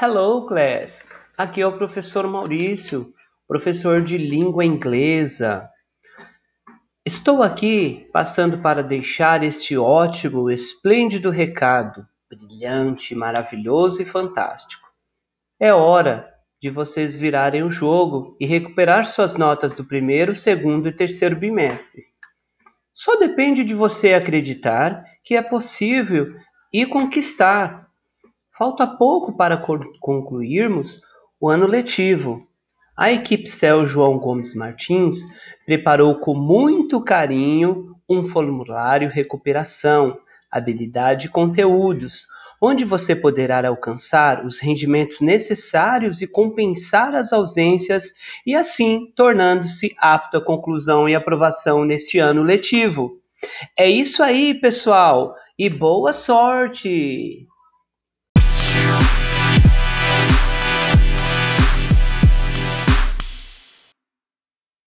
Hello, class! Aqui é o professor Maurício, professor de língua inglesa. Estou aqui passando para deixar este ótimo, esplêndido recado, brilhante, maravilhoso e fantástico. É hora de vocês virarem o jogo e recuperar suas notas do primeiro, segundo e terceiro bimestre. Só depende de você acreditar que é possível e conquistar Falta pouco para concluirmos o ano letivo. A equipe CEL João Gomes Martins preparou com muito carinho um formulário recuperação, habilidade e conteúdos, onde você poderá alcançar os rendimentos necessários e compensar as ausências e assim tornando-se apto à conclusão e aprovação neste ano letivo. É isso aí, pessoal, e boa sorte!